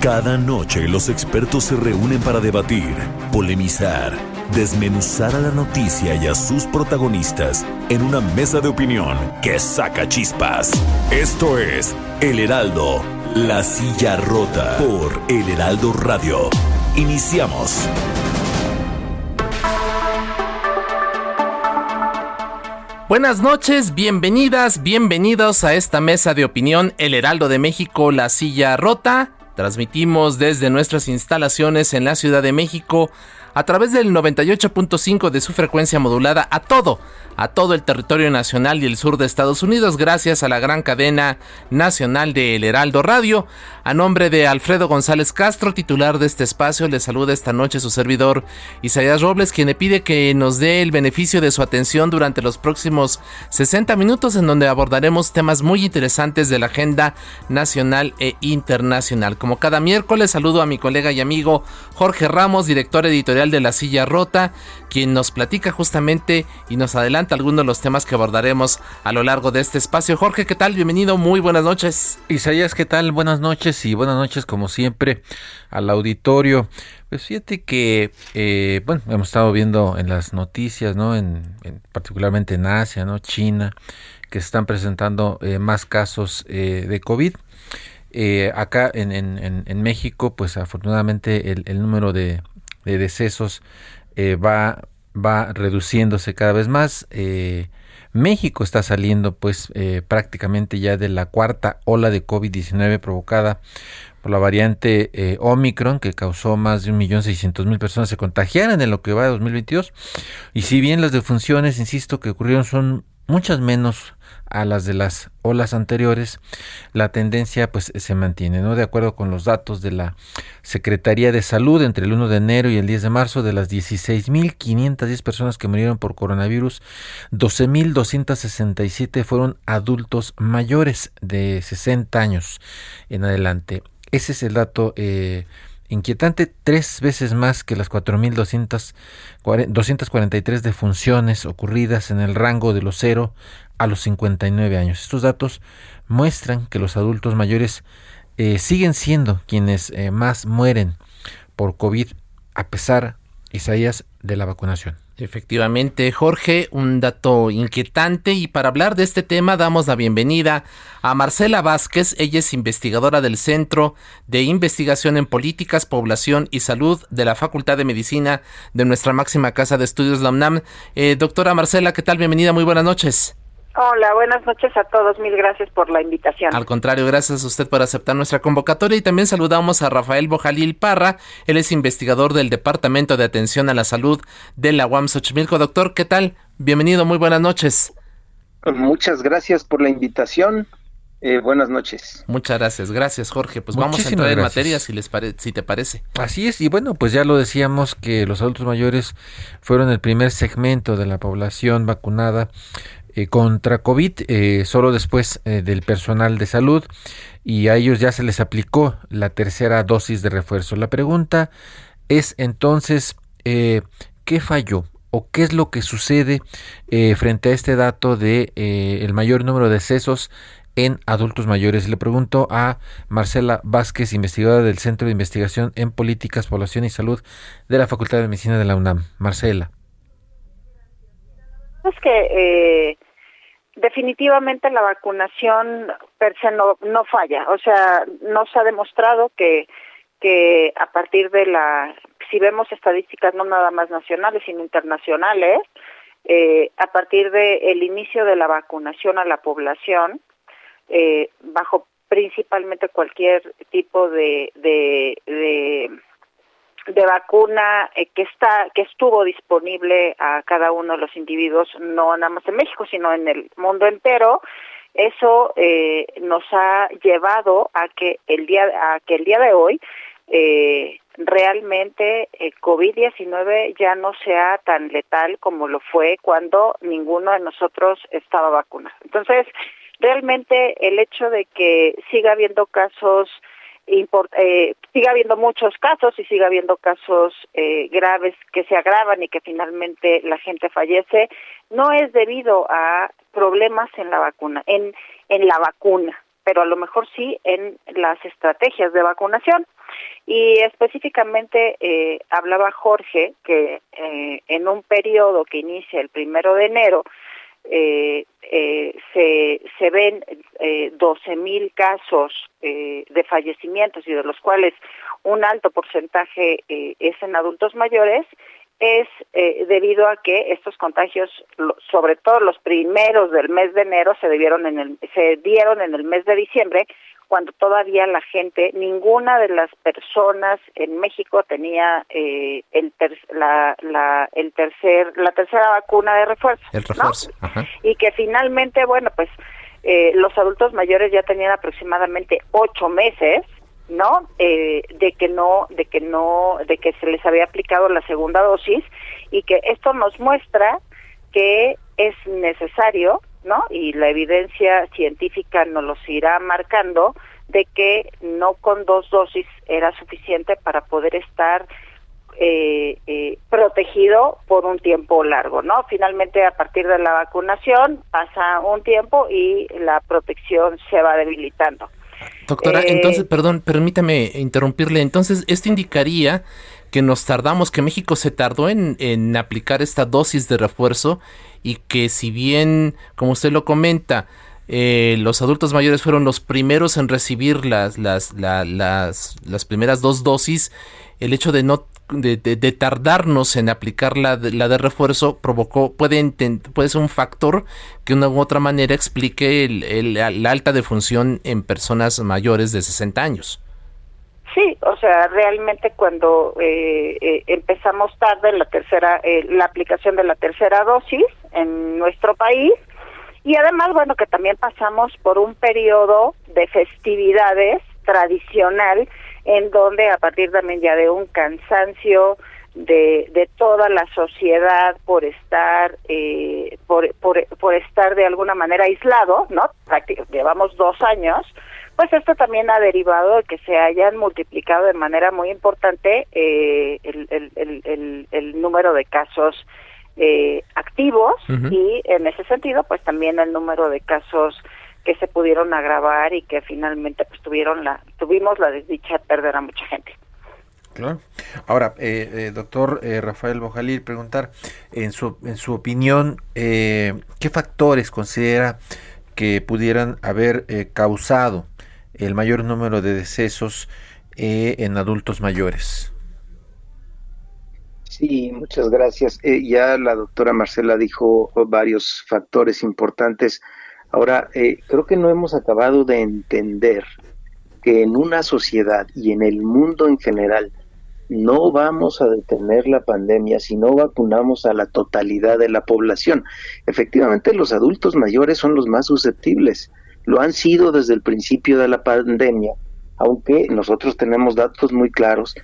Cada noche los expertos se reúnen para debatir, polemizar, desmenuzar a la noticia y a sus protagonistas en una mesa de opinión que saca chispas. Esto es El Heraldo, la silla rota por El Heraldo Radio. Iniciamos. Buenas noches, bienvenidas, bienvenidos a esta mesa de opinión El Heraldo de México, la silla rota. Transmitimos desde nuestras instalaciones en la Ciudad de México a través del 98.5 de su frecuencia modulada a todo, a todo el territorio nacional y el sur de Estados Unidos gracias a la gran cadena nacional de El Heraldo Radio. A nombre de Alfredo González Castro, titular de este espacio, le saluda esta noche su servidor Isaías Robles, quien le pide que nos dé el beneficio de su atención durante los próximos 60 minutos en donde abordaremos temas muy interesantes de la agenda nacional e internacional. Como cada miércoles, saludo a mi colega y amigo Jorge Ramos, director editorial de La Silla Rota, quien nos platica justamente y nos adelanta algunos de los temas que abordaremos a lo largo de este espacio. Jorge, ¿qué tal? Bienvenido, muy buenas noches. Isaías, ¿qué tal? Buenas noches y buenas noches como siempre al auditorio. Pues fíjate que, eh, bueno, hemos estado viendo en las noticias, ¿no? En, particularmente en Asia, ¿no? China, que se están presentando eh, más casos eh, de COVID. acá en, México, pues afortunadamente el, número de decesos va, va reduciéndose cada vez más. México está saliendo pues eh, prácticamente ya de la cuarta ola de COVID-19 provocada por la variante eh, Omicron que causó más de 1.600.000 personas se contagiaran en lo que va de 2022 y si bien las defunciones, insisto, que ocurrieron son muchas menos a las de las olas anteriores, la tendencia pues se mantiene, ¿no? De acuerdo con los datos de la Secretaría de Salud entre el 1 de enero y el 10 de marzo, de las 16.510 personas que murieron por coronavirus, 12.267 fueron adultos mayores de 60 años en adelante. Ese es el dato eh, inquietante, tres veces más que las 4.243 defunciones ocurridas en el rango de los 0 a los 59 años. Estos datos muestran que los adultos mayores eh, siguen siendo quienes eh, más mueren por COVID a pesar, Isaías, de la vacunación. Efectivamente, Jorge, un dato inquietante y para hablar de este tema damos la bienvenida a Marcela Vázquez, ella es investigadora del Centro de Investigación en Políticas, Población y Salud de la Facultad de Medicina de nuestra máxima casa de estudios, la UNAM. Eh, doctora Marcela, ¿qué tal? Bienvenida, muy buenas noches. Hola, buenas noches a todos. Mil gracias por la invitación. Al contrario, gracias a usted por aceptar nuestra convocatoria y también saludamos a Rafael Bojalil Parra. Él es investigador del Departamento de Atención a la Salud de la UAM Xochimilco. Doctor, ¿qué tal? Bienvenido, muy buenas noches. Muchas gracias por la invitación. Eh, buenas noches. Muchas gracias, gracias Jorge. Pues vamos a entrar en materia si les si te parece. Así es, y bueno, pues ya lo decíamos que los adultos mayores fueron el primer segmento de la población vacunada contra COVID, eh, solo después eh, del personal de salud, y a ellos ya se les aplicó la tercera dosis de refuerzo. La pregunta es entonces, ¿qué falló? ¿O qué es lo que sucede frente a este dato de el mayor número de decesos en adultos mayores. Le pregunto a Marcela Vázquez, investigadora del Centro de Investigación en Políticas, Población y Salud de la Facultad de Medicina de la UNAM. Marcela. Es que definitivamente la vacunación per se no, no falla, o sea, no se ha demostrado que, que a partir de la, si vemos estadísticas no nada más nacionales, sino internacionales, eh, a partir del el inicio de la vacunación a la población, eh, bajo principalmente cualquier tipo de, de, de de vacuna eh, que está que estuvo disponible a cada uno de los individuos no nada más en México sino en el mundo entero eso eh, nos ha llevado a que el día a que el día de hoy eh, realmente el COVID-19 ya no sea tan letal como lo fue cuando ninguno de nosotros estaba vacunado. Entonces, realmente el hecho de que siga habiendo casos eh, siga habiendo muchos casos y siga habiendo casos eh, graves que se agravan y que finalmente la gente fallece, no es debido a problemas en la vacuna, en, en la vacuna, pero a lo mejor sí en las estrategias de vacunación. Y específicamente eh, hablaba Jorge que eh, en un periodo que inicia el primero de enero, eh, eh, se, se ven eh, 12 mil casos eh, de fallecimientos y de los cuales un alto porcentaje eh, es en adultos mayores, es eh, debido a que estos contagios, sobre todo los primeros del mes de enero, se debieron en el, se dieron en el mes de diciembre, cuando todavía la gente, ninguna de las personas en México tenía eh, el la, la, el tercer, la tercera vacuna de refuerzo. El refuerzo. Y que finalmente, bueno, pues eh, los adultos mayores ya tenían aproximadamente ocho meses no eh, de que no de que no de que se les había aplicado la segunda dosis y que esto nos muestra que es necesario no y la evidencia científica nos lo irá marcando de que no con dos dosis era suficiente para poder estar eh, eh, protegido por un tiempo largo, ¿no? Finalmente, a partir de la vacunación pasa un tiempo y la protección se va debilitando. Doctora, eh, entonces, perdón, permítame interrumpirle. Entonces, esto indicaría que nos tardamos, que México se tardó en, en aplicar esta dosis de refuerzo y que si bien, como usted lo comenta, eh, los adultos mayores fueron los primeros en recibir las, las, las, las primeras dos dosis, el hecho de no de, de, tardarnos en aplicar la de, la de refuerzo provocó, puede, puede ser un factor que de una u otra manera explique el, la alta defunción en personas mayores de 60 años. Sí, o sea, realmente cuando eh, eh, empezamos tarde la tercera, eh, la aplicación de la tercera dosis en nuestro país y además, bueno, que también pasamos por un periodo de festividades tradicional en donde a partir también ya de un cansancio de, de toda la sociedad por estar eh, por, por, por estar de alguna manera aislado, ¿no? llevamos dos años, pues esto también ha derivado de que se hayan multiplicado de manera muy importante eh, el, el, el, el, número de casos eh, activos y en ese sentido pues también el número de casos que se pudieron agravar y que finalmente pues tuvieron la tuvimos la desdicha de perder a mucha gente. Claro. Ahora, eh, eh, doctor eh, Rafael Bojalil, preguntar, en su, en su opinión, eh, ¿qué factores considera que pudieran haber eh, causado el mayor número de decesos eh, en adultos mayores? Sí, muchas gracias. Eh, ya la doctora Marcela dijo varios factores importantes Ahora, eh, creo que no hemos acabado de entender que en una sociedad y en el mundo en general no vamos a detener la pandemia si no vacunamos a la totalidad de la población. Efectivamente, los adultos mayores son los más susceptibles. Lo han sido desde el principio de la pandemia, aunque nosotros tenemos datos muy claros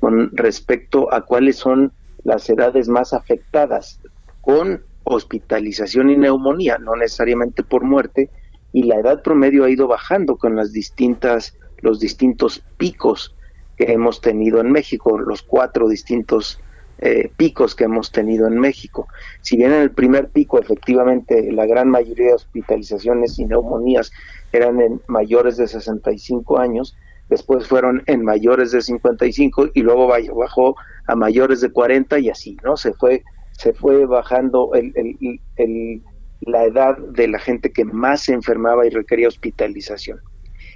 con respecto a cuáles son las edades más afectadas con hospitalización y neumonía, no necesariamente por muerte, y la edad promedio ha ido bajando con las distintas, los distintos picos que hemos tenido en México, los cuatro distintos eh, picos que hemos tenido en México. Si bien en el primer pico efectivamente la gran mayoría de hospitalizaciones y neumonías eran en mayores de 65 años, después fueron en mayores de 55 y luego bajó a mayores de 40 y así, ¿no? Se fue se fue bajando el, la edad de la gente que más se enfermaba y requería hospitalización.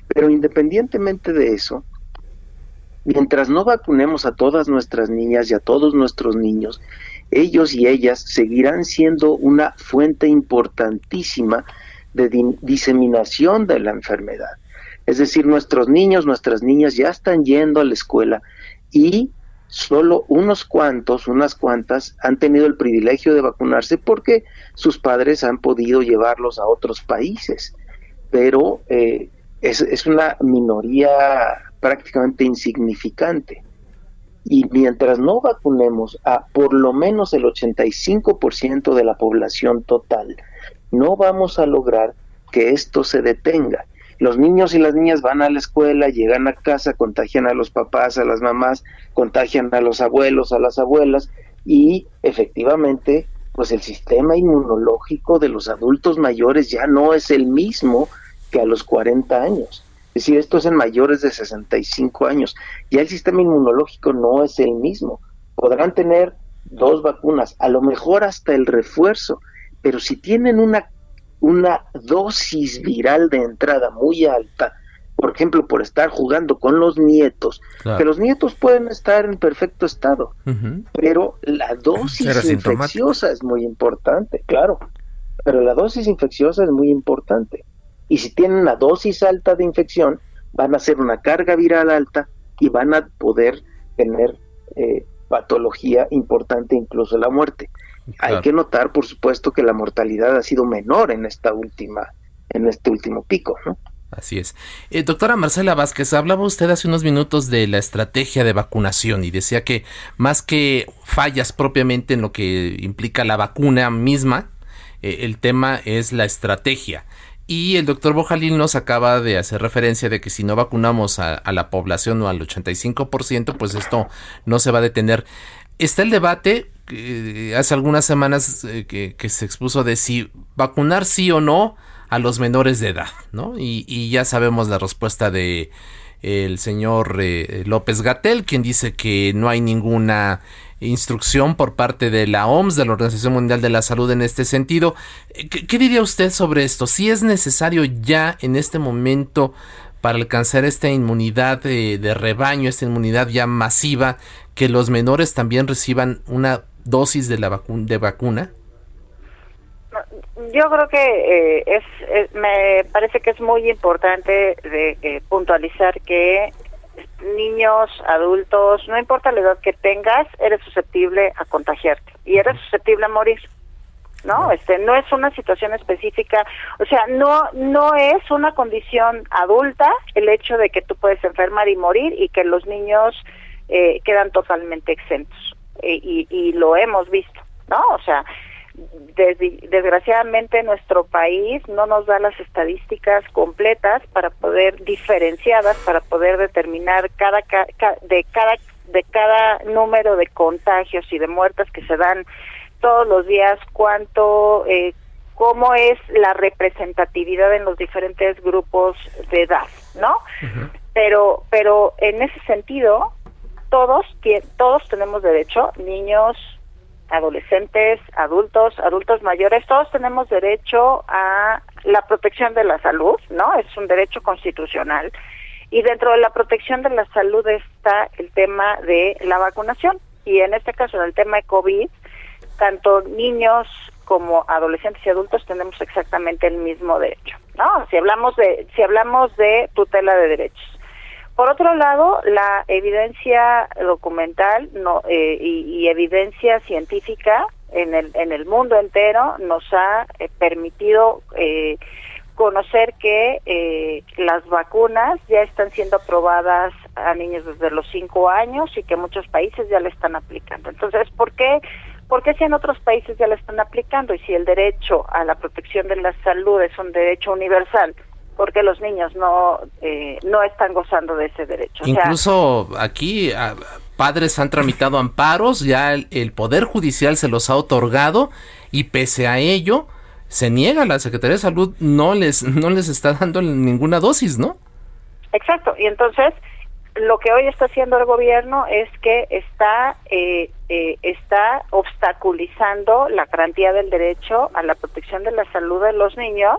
Pero independientemente de eso, mientras no vacunemos a todas nuestras niñas y a todos nuestros niños, ellos y ellas seguirán siendo una fuente importantísima de diseminación de la enfermedad. Es decir, nuestros niños, nuestras niñas ya están yendo a la escuela y solo unos cuantos, unas cuantas, han tenido el privilegio de vacunarse porque sus padres han podido llevarlos a otros países. Pero eh, es, es, una minoría prácticamente insignificante. Y mientras no vacunemos a por lo menos el 85% de la población total, no vamos a lograr que esto se detenga. Los niños y las niñas van a la escuela, llegan a casa, contagian a los papás, a las mamás, contagian a los abuelos, a las abuelas y efectivamente pues el sistema inmunológico de los adultos mayores ya no es el mismo que a los 40 años. Es decir, esto es en mayores de 65 años. Ya el sistema inmunológico no es el mismo. Podrán tener dos vacunas, a lo mejor hasta el refuerzo, pero si tienen una, una dosis viral de entrada muy alta, por ejemplo, por estar jugando con los nietos, que los nietos pueden estar en perfecto estado, pero la dosis infecciosa es muy importante, claro, pero la dosis infecciosa es muy importante. Y si tienen una dosis alta de infección, van a hacer una carga viral alta y van a poder tener eh, patología importante, incluso la muerte. Hay que notar, por supuesto, que la mortalidad ha sido menor en esta última, en este último pico, ¿no? Así es. Eh, doctora Marcela Vázquez, hablaba usted hace unos minutos de la estrategia de vacunación y decía que más que fallas propiamente en lo que implica la vacuna misma, eh, el tema es la estrategia. Y el doctor Bojalil nos acaba de hacer referencia de que si no vacunamos a, la población o al 85%, pues esto no se va a detener. Está el debate, eh, hace algunas semanas que, que se expuso de si vacunar sí o no a los menores de edad, ¿no? Y, ya sabemos la respuesta de el señor eh, López Gatel, quien dice que no hay ninguna instrucción por parte de la OMS, de la Organización Mundial de la Salud en este sentido. ¿Qué, diría usted sobre esto? Si es necesario ya en este momento para alcanzar esta inmunidad de, de rebaño, esta inmunidad ya masiva, que los menores también reciban una dosis de la vacuna? Yo creo que eh, es, me parece que es muy importante de eh, puntualizar que niños, adultos, no importa la edad que tengas, eres susceptible a contagiarte y eres susceptible a morir. ¿no? Este no es una situación específica, o sea, no no es una condición adulta el hecho de que tú puedes enfermar y morir y que los niños eh, quedan totalmente exentos y, y lo hemos visto, ¿no? O sea, desgraciadamente nuestro país no nos da las estadísticas completas para poder diferenciadas para poder determinar cada, de cada de cada número de contagios y de muertes que se dan todos los días cuánto eh, cómo es la representatividad en los diferentes grupos de edad no pero pero en ese sentido todos todos tenemos derecho niños adolescentes, adultos, adultos mayores, todos tenemos derecho a la protección de la salud, ¿no? Es un derecho constitucional. Y dentro de la protección de la salud está el tema de la vacunación. Y en este caso, en el tema de COVID, tanto niños como adolescentes y adultos tenemos exactamente el mismo derecho, ¿no? Si hablamos de si hablamos de tutela de derechos. Por otro lado, la evidencia documental no, eh, y, evidencia científica en el, en el mundo entero nos ha eh, permitido eh, conocer que las vacunas ya están siendo aprobadas a niños desde los cinco años y que muchos países ya le están aplicando. Entonces, ¿por qué? ¿Por qué si en otros países ya le están aplicando? Y si el derecho a la protección de la salud es un derecho universal, porque los niños no, eh, no están gozando de ese derecho. Incluso aquí padres han tramitado amparos, ya el, Poder Judicial se los ha otorgado y pese a ello se niega, la Secretaría de Salud no les, no les está dando ninguna dosis, ¿no? Exacto, y entonces lo que hoy está haciendo el gobierno es que está eh, eh, está obstaculizando la garantía del derecho a la protección de la salud de los niños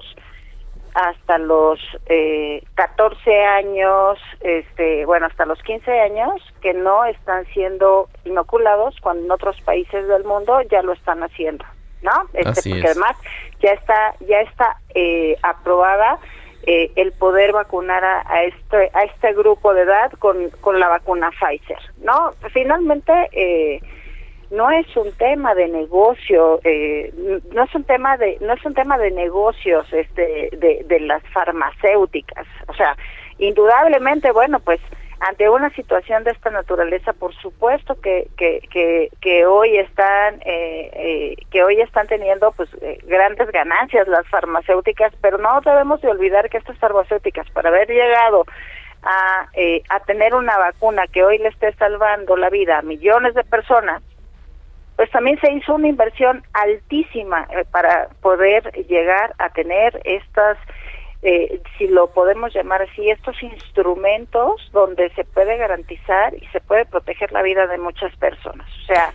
hasta los eh, 14 años, este, bueno, hasta los 15 años, que no están siendo inoculados cuando en otros países del mundo ya lo están haciendo, ¿no? Este, porque además ya está, ya está eh, aprobada eh, el poder vacunar a, este, a este grupo de edad con, con la vacuna Pfizer, ¿no? Finalmente, eh, no es un tema de negocio, eh, no es un tema de no es un tema de negocios este de, de las farmacéuticas, o sea, indudablemente, bueno, pues ante una situación de esta naturaleza, por supuesto que, que, que, hoy están eh, eh, que hoy están teniendo pues eh, grandes ganancias las farmacéuticas, pero no debemos de olvidar que estas farmacéuticas para haber llegado a, a tener una vacuna que hoy le esté salvando la vida a millones de personas, pues también se hizo una inversión altísima para poder llegar a tener estas eh, si lo podemos llamar así, estos instrumentos donde se puede garantizar y se puede proteger la vida de muchas personas. O sea,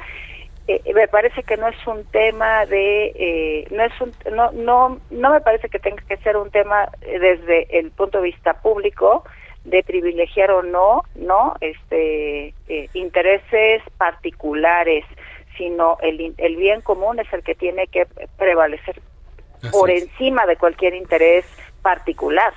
eh, me parece que no es un tema de, eh, no es un, no, no, no me parece que tenga que ser un tema desde el punto de vista público de privilegiar o no, no, este, intereses particulares, sino el, el bien común es el que tiene que prevalecer por encima de cualquier interés particular.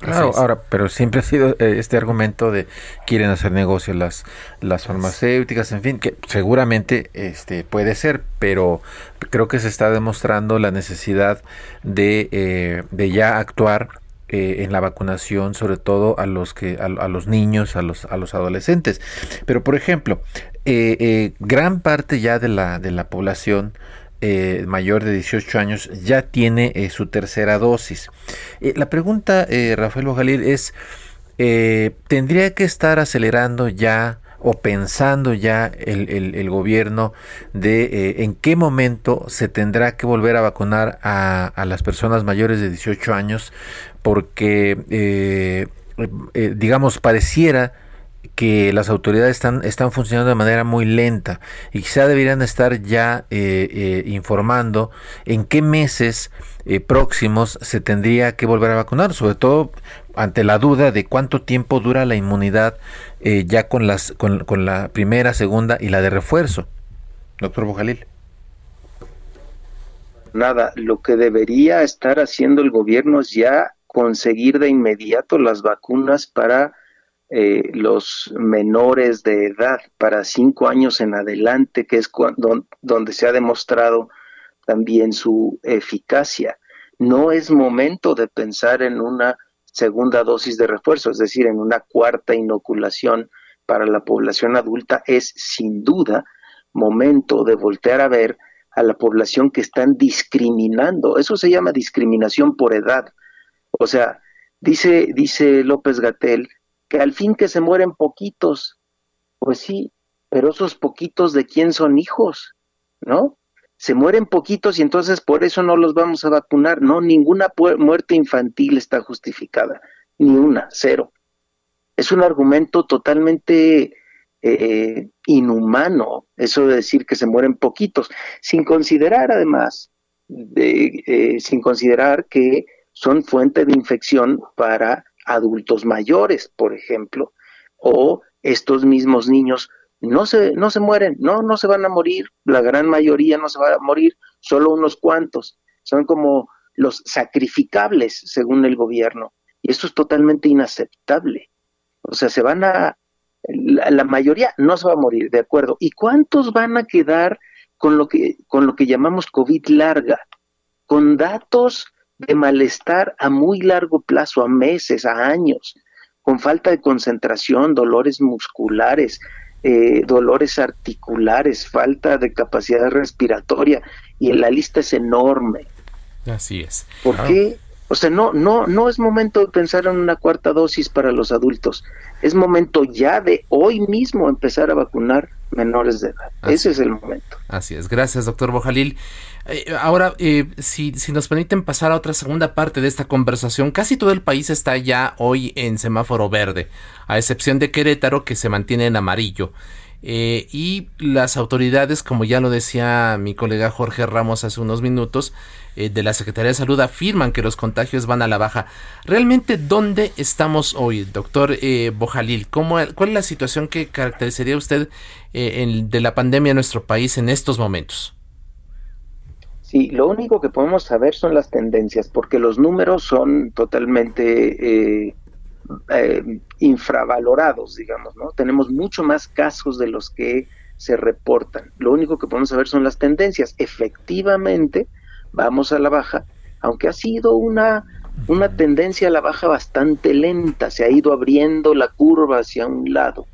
Claro, ahora, pero siempre ha sido eh, este argumento de quieren hacer negocio las las farmacéuticas, en fin, que seguramente este puede ser, pero creo que se está demostrando la necesidad de, eh, de ya actuar eh, en la vacunación, sobre todo a los que a, los niños, a los a los adolescentes. Pero por ejemplo, gran parte ya de la de la población eh, mayor de 18 años ya tiene eh, su tercera dosis. Eh, la pregunta, Rafael Bojalil, es, ¿tendría que estar acelerando ya o pensando ya el, gobierno de en qué momento se tendrá que volver a vacunar a, a las personas mayores de 18 años? Porque, digamos, pareciera que las autoridades están, están funcionando de manera muy lenta y quizá deberían estar ya eh, eh, informando en qué meses eh, próximos se tendría que volver a vacunar, sobre todo ante la duda de cuánto tiempo dura la inmunidad ya con, las, con, con, la primera, segunda y la de refuerzo. Doctor Bojalil. Nada, lo que debería estar haciendo el gobierno es ya conseguir de inmediato las vacunas para eh, los menores de edad para cinco años en adelante, que es cuando, donde se ha demostrado también su eficacia. No es momento de pensar en una segunda dosis de refuerzo, es decir, en una cuarta inoculación para la población adulta, es sin duda momento de voltear a ver a la población que están discriminando. Eso se llama discriminación por edad. O sea, dice, dice López Gatel que al fin que se mueren poquitos. Pues sí, pero esos poquitos de quién son hijos, ¿no? Se mueren poquitos y entonces por eso no los vamos a vacunar. No, ninguna muerte infantil está justificada, ni una, cero. Es un argumento totalmente eh, inhumano eso de decir que se mueren poquitos, sin considerar además, de, eh, sin considerar que son fuente de infección para adultos mayores, por ejemplo, o estos mismos niños no se, no se mueren, no, no se van a morir, la gran mayoría no se va a morir, solo unos cuantos, son como los sacrificables según el gobierno, y esto es totalmente inaceptable. O sea, se van a, la, la, mayoría no se va a morir, de acuerdo. ¿Y cuántos van a quedar con lo que, con lo que llamamos COVID larga? Con datos de malestar a muy largo plazo, a meses, a años, con falta de concentración, dolores musculares, eh, dolores articulares, falta de capacidad respiratoria, y la lista es enorme. Así es. ¿Por qué? O sea, no, no, no es momento de pensar en una cuarta dosis para los adultos. Es momento ya de hoy mismo empezar a vacunar menores de edad. Ese es el momento. Así es. Gracias, doctor Bojalil. Eh, ahora, eh, si, si nos permiten pasar a otra segunda parte de esta conversación, casi todo el país está ya hoy en semáforo verde, a excepción de Querétaro que se mantiene en amarillo. Eh, y las autoridades, como ya lo decía mi colega Jorge Ramos hace unos minutos, de la Secretaría de Salud afirman que los contagios van a la baja. ¿Realmente dónde estamos hoy, doctor Bojalil? ¿Cómo, ¿Cuál es la situación que caracterizaría usted de la pandemia en nuestro país en estos momentos? Sí, lo único que podemos saber son las tendencias, porque los números son totalmente eh, eh, infravalorados, digamos, ¿no? Tenemos mucho más casos de los que se reportan. Lo único que podemos saber son las tendencias. Efectivamente, vamos a la baja, aunque ha sido una una tendencia a la baja bastante lenta, se ha ido abriendo la curva hacia un lado,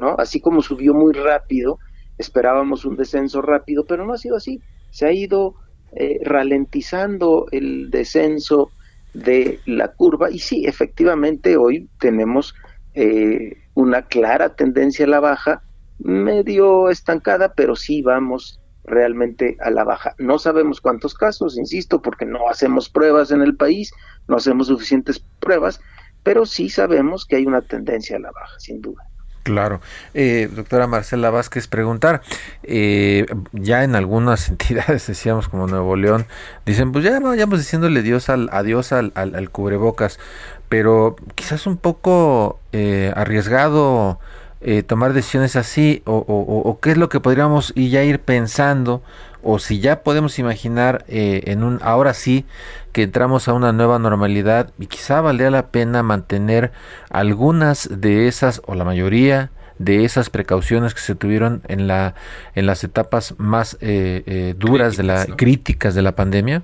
¿no? Así como subió muy rápido, esperábamos un descenso rápido, pero no ha sido así, se ha ido eh, ralentizando el descenso de la curva y sí, efectivamente hoy tenemos eh, una clara tendencia a la baja, medio estancada, pero sí vamos realmente a la baja. No sabemos cuántos casos, insisto, porque no hacemos pruebas en el país, no hacemos suficientes pruebas, pero sí sabemos que hay una tendencia a la baja, sin duda. Claro. Eh, doctora Marcela Vázquez, preguntar, eh, ya en algunas entidades, decíamos como Nuevo León, dicen, pues ya vayamos diciéndole Dios al, adiós al, al, cubrebocas, pero quizás un poco eh, arriesgado eh, tomar decisiones así o, o, qué es lo que podríamos ya ir pensando o si ya podemos imaginar eh, en un ahora sí que entramos a una nueva normalidad y quizá valdría la pena mantener algunas de esas o la mayoría de esas precauciones que se tuvieron en la en las etapas más eh, duras de la críticas de la pandemia.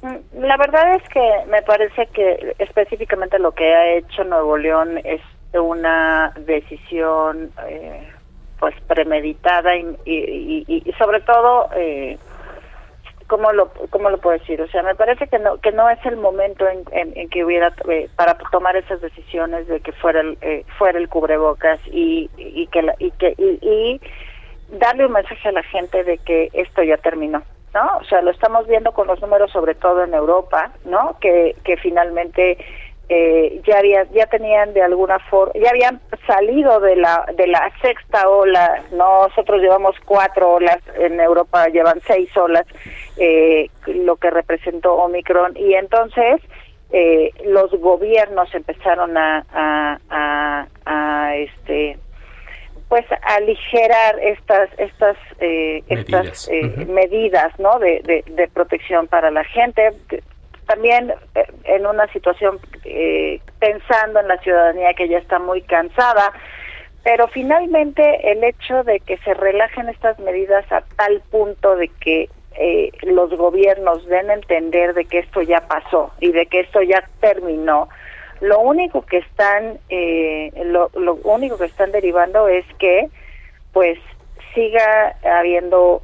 Mm, la verdad es que me parece que específicamente lo que ha hecho Nuevo León es una decisión eh, pues premeditada y, y, sobre todo eh, cómo lo cómo lo puedo decir o sea me parece que no que no es el momento en, en, que hubiera eh, para tomar esas decisiones de que fuera el eh, fuera el cubrebocas y, y que y que y, darle un mensaje a la gente de que esto ya terminó no o sea lo estamos viendo con los números sobre todo en Europa no que finalmente eh, ya había, ya tenían de alguna forma, ya habían salido de la de la sexta ola. Nosotros llevamos cuatro olas, en Europa llevan seis olas, eh, lo que representó Omicron y entonces eh, los gobiernos empezaron a, a, a, este pues aligerar estas estas eh, medidas. estas eh, medidas no de, de, de, protección para la gente también eh, en una situación eh, pensando en la ciudadanía que ya está muy cansada, pero finalmente el hecho de que se relajen estas medidas a tal punto de que eh, los gobiernos den a entender de que esto ya pasó y de que esto ya terminó, lo único que están lo, lo único que están derivando es que pues siga habiendo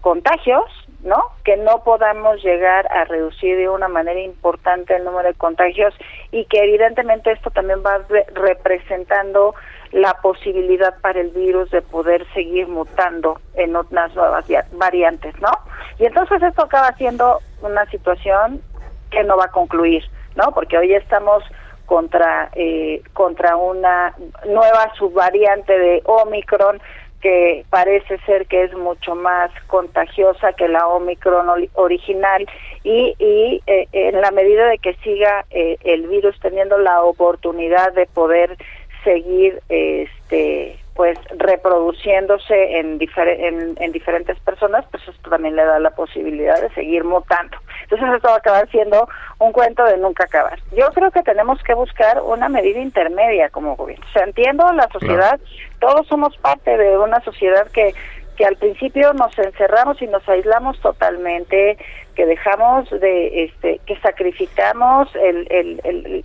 contagios ¿no? Que no podamos llegar a reducir de una manera importante el número de contagios y que evidentemente esto también va representando la posibilidad para el virus de poder seguir mutando en otras nuevas variantes, ¿no? Y entonces esto acaba siendo una situación que no va a concluir, ¿no? Porque hoy estamos contra eh, contra una nueva subvariante de Omicron que parece ser que es mucho más contagiosa que la Omicron original y, y eh, en la medida de que siga eh, el virus teniendo la oportunidad de poder seguir este pues reproduciéndose en, en, diferentes personas, pues esto también le da la posibilidad de seguir mutando. Entonces esto va a acabar siendo un cuento de nunca acabar. Yo creo que tenemos que buscar una medida intermedia como gobierno. O sea, entiendo la sociedad, todos somos parte de una sociedad que que al principio nos encerramos y nos aislamos totalmente, que dejamos de, este, que sacrificamos el, el, el,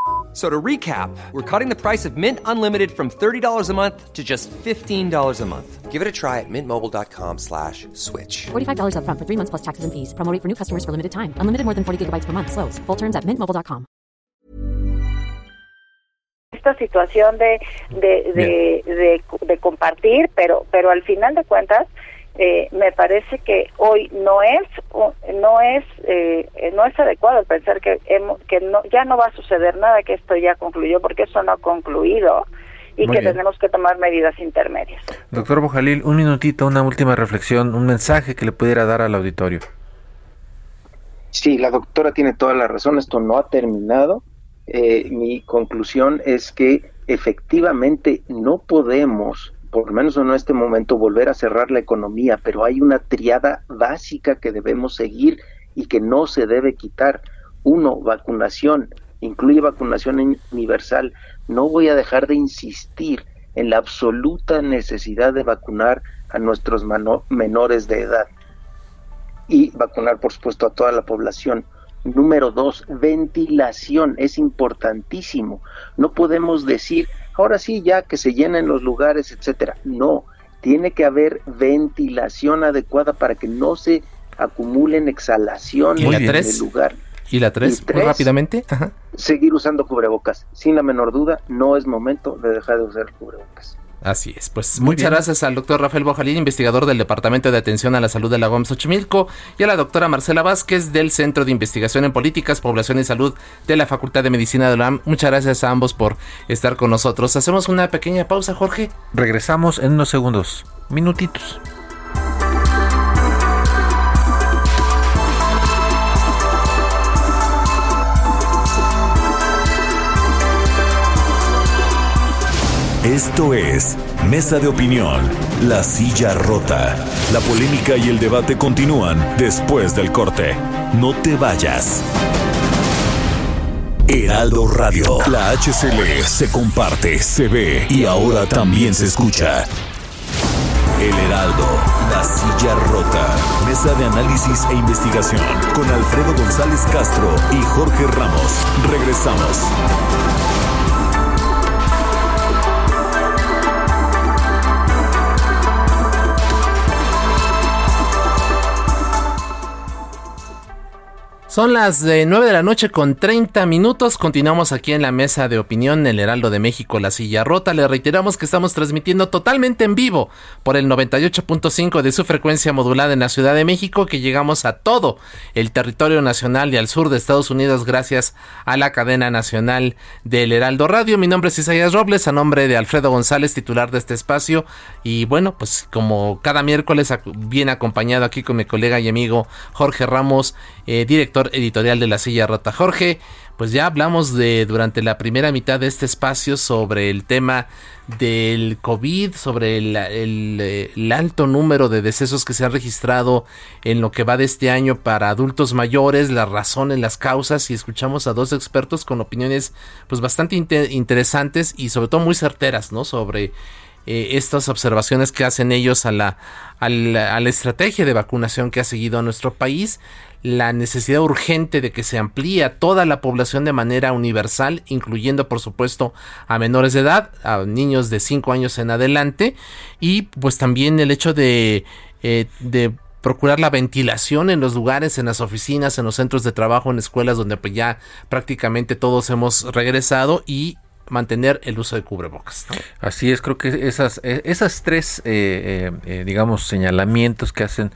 So to recap, we're cutting the price of Mint Unlimited from $30 a month to just $15 a month. Give it a try at mintmobile.com slash switch. $45 up front for three months plus taxes and fees. Promo for new customers for limited time. Unlimited more than 40 gigabytes per month. Slows. Full terms at mintmobile.com. Esta situación de, de, de, de, de compartir, pero, pero al final de cuentas, eh, me parece que hoy no es no es eh, no es adecuado pensar que que no, ya no va a suceder nada que esto ya concluyó porque eso no ha concluido y que tenemos que tomar medidas intermedias. Doctor Bojalil, un minutito, una última reflexión, un mensaje que le pudiera dar al auditorio. Sí, la doctora tiene toda la razón, esto no ha terminado. Eh, mi conclusión es que efectivamente no podemos por lo menos en este momento, volver a cerrar la economía, pero hay una triada básica que debemos seguir y que no se debe quitar. Uno, vacunación, incluye vacunación universal. No voy a dejar de insistir en la absoluta necesidad de vacunar a nuestros menores de edad y vacunar, por supuesto, a toda la población. Número dos, ventilación, es importantísimo. No podemos decir, ahora sí, ya que se llenen los lugares, etcétera. No, tiene que haber ventilación adecuada para que no se acumulen exhalaciones en el lugar. ¿Y la tres, muy rápidamente? Seguir usando cubrebocas. Sin la menor duda, no es momento de dejar de usar cubrebocas. Así es, pues muchas gracias al doctor Rafael Bojalín, investigador del Departamento de Atención a la Salud de la GOM Xochimilco, y a la doctora Marcela Vázquez del Centro de Investigación en Políticas, Población y Salud de la Facultad de Medicina de la UAM. Muchas gracias a ambos por estar con nosotros. Hacemos una pequeña pausa, Jorge. Regresamos en unos segundos, minutitos. Esto es Mesa de Opinión, La Silla Rota. La polémica y el debate continúan después del corte. No te vayas. Heraldo Radio, la HCL se comparte, se ve y ahora también se escucha. El Heraldo, La Silla Rota. Mesa de análisis e investigación con Alfredo González Castro y Jorge Ramos. Regresamos. Son las de 9 de la noche con 30 minutos. Continuamos aquí en la mesa de opinión El Heraldo de México, La Silla Rota. Le reiteramos que estamos transmitiendo totalmente en vivo por el 98.5 de su frecuencia modulada en la Ciudad de México, que llegamos a todo el territorio nacional y al sur de Estados Unidos gracias a la cadena nacional del Heraldo Radio. Mi nombre es Isaías Robles, a nombre de Alfredo González, titular de este espacio. Y bueno, pues como cada miércoles, bien acompañado aquí con mi colega y amigo Jorge Ramos, eh, director editorial de La Silla Rota. Jorge, pues ya hablamos de durante la primera mitad de este espacio sobre el tema del COVID, sobre el, alto número de decesos que se han registrado en lo que va de este año para adultos mayores, las razones, las causas, y escuchamos a dos expertos con opiniones pues bastante interesantes y sobre todo muy certeras, ¿no? Sobre eh, estas observaciones que hacen ellos a la, a la, a la estrategia de vacunación que ha seguido a nuestro país, la necesidad urgente de que se amplíe a toda la población de manera universal, incluyendo por supuesto a menores de edad, a niños de 5 años en adelante, y pues también el hecho de, eh, de procurar la ventilación en los lugares, en las oficinas, en los centros de trabajo, en escuelas donde pues ya prácticamente todos hemos regresado y mantener el uso de cubrebocas. Así es, creo que esas, e, esas tres, eh, eh, digamos, señalamientos que hacen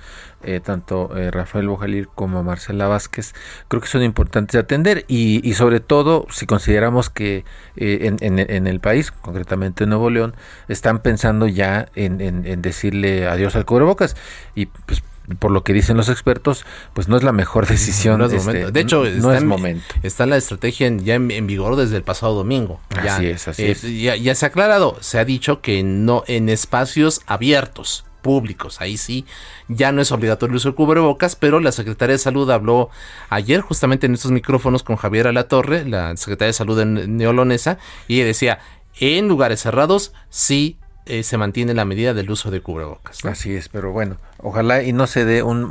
eh, tanto eh, Rafael Bojalil como Marcela Vázquez, creo que son importantes de atender y, sobre todo si consideramos que eh, en, el país, concretamente en Nuevo León, están pensando ya en, decirle adiós al cubrebocas y pues por lo que dicen los expertos, pues no es la mejor decisión. Este, de hecho, no está es momento. Está la estrategia ya en, vigor desde el pasado domingo. así es, así es. Ya, ya, se ha aclarado, se ha dicho que no en espacios abiertos públicos. Ahí sí, ya no es obligatorio el uso de cubrebocas, pero la Secretaría de Salud habló ayer justamente en estos micrófonos con Javier Alatorre, la Secretaria de Salud Neolonesa, y decía, en lugares cerrados sí eh, se mantiene la medida del uso de cubrebocas. Así es, pero bueno, ojalá y no se dé un,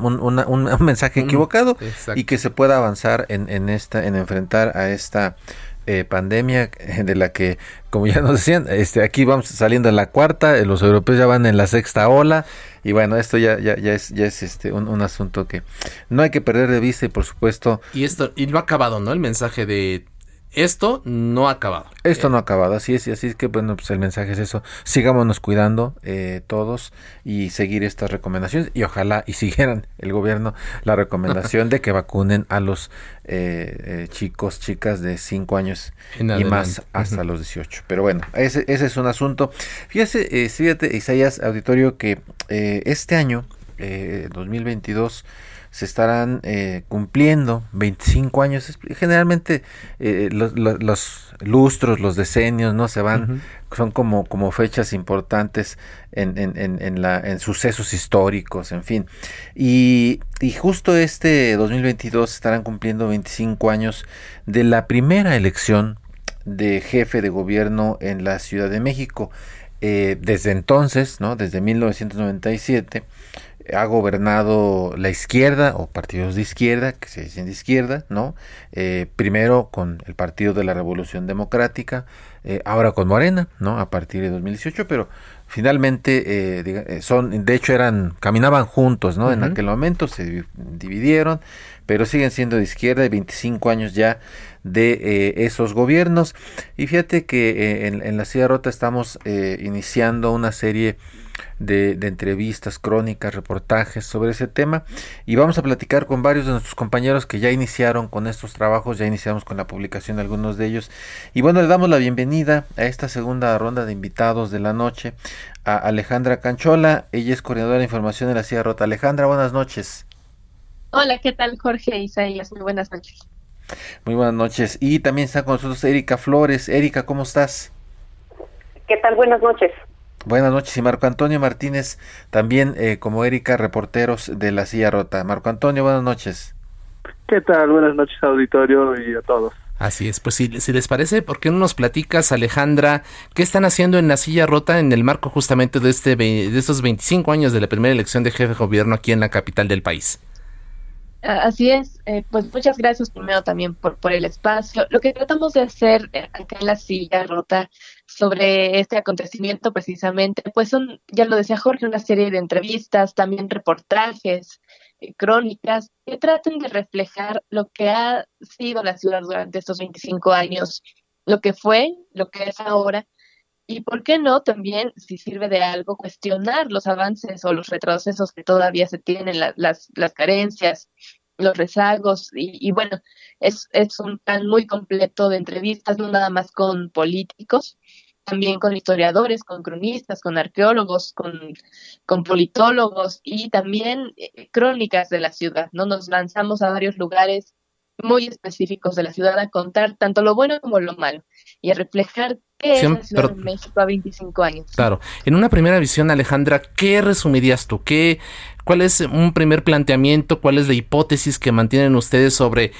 mensaje equivocado y que se pueda avanzar en, en, esta, en enfrentar a esta eh, pandemia de la que, como ya nos decían, este, aquí vamos saliendo en la cuarta, eh, los europeos ya van en la sexta ola y bueno, esto ya, ya, ya es, ya es este, un, asunto que no hay que perder de vista y por supuesto... Y esto, y lo ha acabado, ¿no? El mensaje de esto no ha acabado. Esto no ha acabado, así es, y así es que bueno, pues el mensaje es eso, sigámonos cuidando eh, todos y seguir estas recomendaciones y ojalá y siguieran el gobierno la recomendación de que vacunen a los eh, eh, chicos, chicas de 5 años y más hasta los 18. Pero bueno, ese, ese es un asunto. Fíjese, fíjate Isaías Auditorio que este año, 2022, se estarán eh, cumpliendo 25 años. Generalmente eh, los, lustros, los decenios, ¿no? Se van, son como, como fechas importantes en, en, en, la, en sucesos históricos, en fin. Y, y justo este 2022 estarán cumpliendo 25 años de la primera elección de jefe de gobierno en la Ciudad de México. Eh, desde entonces, ¿no? desde 1997, ha gobernado la izquierda o partidos de izquierda, que se dicen de izquierda, ¿no? Eh, primero con el Partido de la Revolución Democrática, eh, ahora con Morena, ¿no? A partir de 2018, pero finalmente eh, son, de hecho eran, caminaban juntos, ¿no? En aquel momento se dividieron, pero siguen siendo de izquierda y 25 años ya de esos gobiernos. Y fíjate que en, en, la Silla Rota estamos iniciando una serie de, entrevistas, crónicas, reportajes sobre ese tema y vamos a platicar con varios de nuestros compañeros que ya iniciaron con estos trabajos, ya iniciamos con la publicación de algunos de ellos y bueno, le damos la bienvenida a esta segunda ronda de invitados de la noche a Alejandra Canchola, ella es coordinadora de información de la Sierra Rota. Alejandra, buenas noches. Hola, ¿qué tal Jorge Isaías? Muy buenas noches. Muy buenas noches. Y también está con nosotros Erika Flores. Erika, ¿cómo estás? ¿Qué tal? Buenas noches. Buenas noches y Marco Antonio Martínez, también eh, como Erika, reporteros de La Silla Rota. Marco Antonio, buenas noches. ¿Qué tal? Buenas noches auditorio y a todos. Así es, pues si, si, les parece, ¿por qué no nos platicas, Alejandra, qué están haciendo en la silla rota en el marco justamente de, este, de estos 25 años de la primera elección de jefe de gobierno aquí en la capital del país? Así es, eh, pues muchas gracias primero también por, por el espacio. Lo que tratamos de hacer eh, acá en la silla rota sobre este acontecimiento precisamente, pues son, ya lo decía Jorge, una serie de entrevistas, también reportajes, eh, crónicas, que traten de reflejar lo que ha sido la ciudad durante estos 25 años, lo que fue, lo que es ahora, y por qué no también, si sirve de algo, cuestionar los avances o los retrocesos que todavía se tienen, las, las carencias, los rezagos y, bueno, es, es un plan muy completo de entrevistas, no nada más con políticos, también con historiadores, con cronistas, con arqueólogos, con, con politólogos y también eh, crónicas de la ciudad, ¿no? Nos lanzamos a varios lugares muy específicos de la ciudad a contar tanto lo bueno como lo malo y a reflejar qué es la Ciudad de México a 25 años. Claro, en una primera visión, Alejandra, ¿qué resumirías tú? ¿Qué, ¿Cuál es un primer planteamiento? ¿Cuál es la hipótesis que mantienen ustedes sobre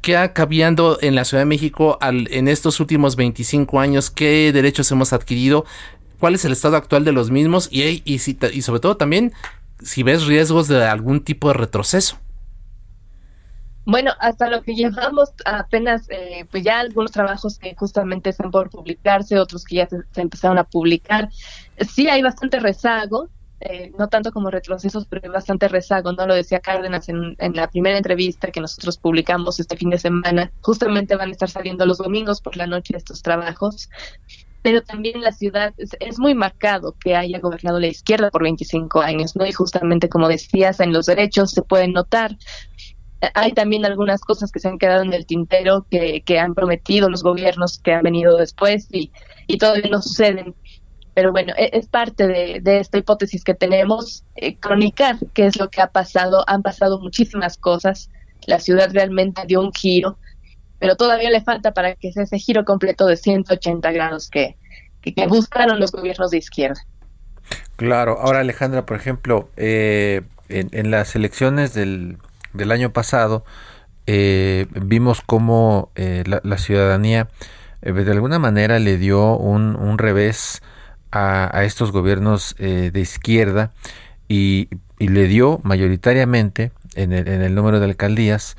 qué ha cambiado en la Ciudad de México al, en estos últimos 25 años? ¿Qué derechos hemos adquirido? ¿Cuál es el estado actual de los mismos? Y, y, y sobre todo también si ves riesgos de algún tipo de retroceso. Bueno, hasta lo que llevamos apenas, eh, pues ya algunos trabajos que justamente están por publicarse, otros que ya se, empezaron a publicar. Sí hay bastante rezago, eh, no tanto como retrocesos, pero hay bastante rezago, ¿no? Lo decía Cárdenas en, en, la primera entrevista que nosotros publicamos este fin de semana. Justamente van a estar saliendo los domingos por la noche estos trabajos. Pero también la ciudad es, es muy marcado que haya gobernado la izquierda por 25 años, ¿no? Y justamente como decías, en los derechos se pueden notar hay también algunas cosas que se han quedado en el tintero que, que han prometido los gobiernos que han venido después y, y todavía no suceden. Pero bueno, e, es, parte de, esta hipótesis que tenemos, eh, cronicar qué es lo que ha pasado. Han pasado muchísimas cosas, la ciudad realmente dio un giro, pero todavía le falta para que sea ese giro completo de 180 grados que, que, buscaron los gobiernos de izquierda. Claro, ahora Alejandra, por ejemplo, eh, en las elecciones del del año pasado, eh, vimos cómo eh, la, ciudadanía eh, de alguna manera le dio un, un revés a, estos gobiernos de izquierda y, y, le dio mayoritariamente en el, en el número de alcaldías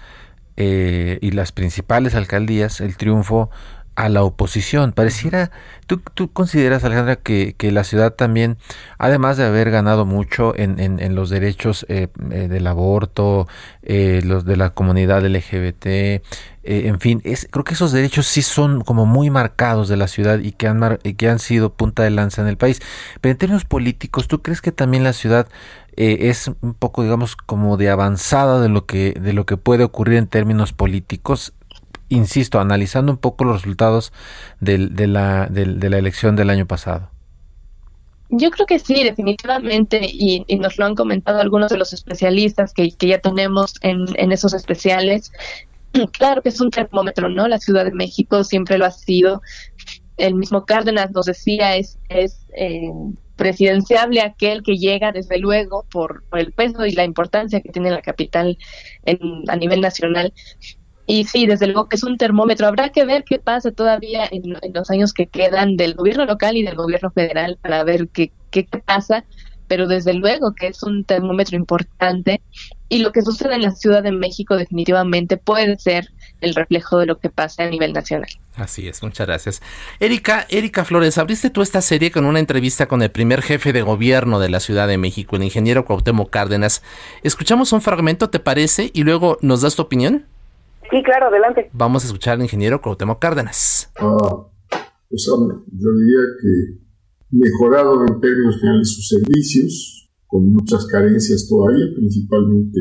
y las principales alcaldías el triunfo a la oposición. Pareciera, ¿tú, tú consideras, Alejandra, que, que, la ciudad también, además de haber ganado mucho en, en, en los derechos eh, eh del aborto, eh, los de la comunidad LGBT, en fin, es, creo que esos derechos sí son como muy marcados de la ciudad y que, han y que han sido punta de lanza en el país. Pero en términos políticos, ¿tú crees que también la ciudad eh, es un poco, digamos, como de avanzada de lo que de lo que puede ocurrir en términos políticos insisto, analizando un poco los resultados de, la, de, la elección del año pasado. Yo creo que sí, definitivamente, y, nos lo han comentado algunos de los especialistas que, ya tenemos en, en esos especiales. Claro que es un termómetro, ¿no? La Ciudad de México siempre lo ha sido. El mismo Cárdenas nos decía, es, es eh, presidenciable aquel que llega, desde luego, por, el peso y la importancia que tiene la capital en, a nivel nacional. Y sí, desde luego que es un termómetro. Habrá que ver qué pasa todavía en, los años que quedan del gobierno local y del gobierno federal para ver qué, qué pasa, pero desde luego que es un termómetro importante y lo que sucede en la Ciudad de México definitivamente puede ser el reflejo de lo que pasa a nivel nacional. Así es, muchas gracias. Erika, Erika Flores, abriste tú esta serie con una entrevista con el primer jefe de gobierno de la Ciudad de México, el ingeniero Cuauhtémoc Cárdenas. Escuchamos un fragmento, ¿te parece? Y luego nos das tu opinión. Sí, claro, adelante. Vamos a escuchar al ingeniero Cuauhtémoc Cárdenas. Ah, pues yo diría que mejorado en términos generales sus servicios, con muchas carencias todavía, principalmente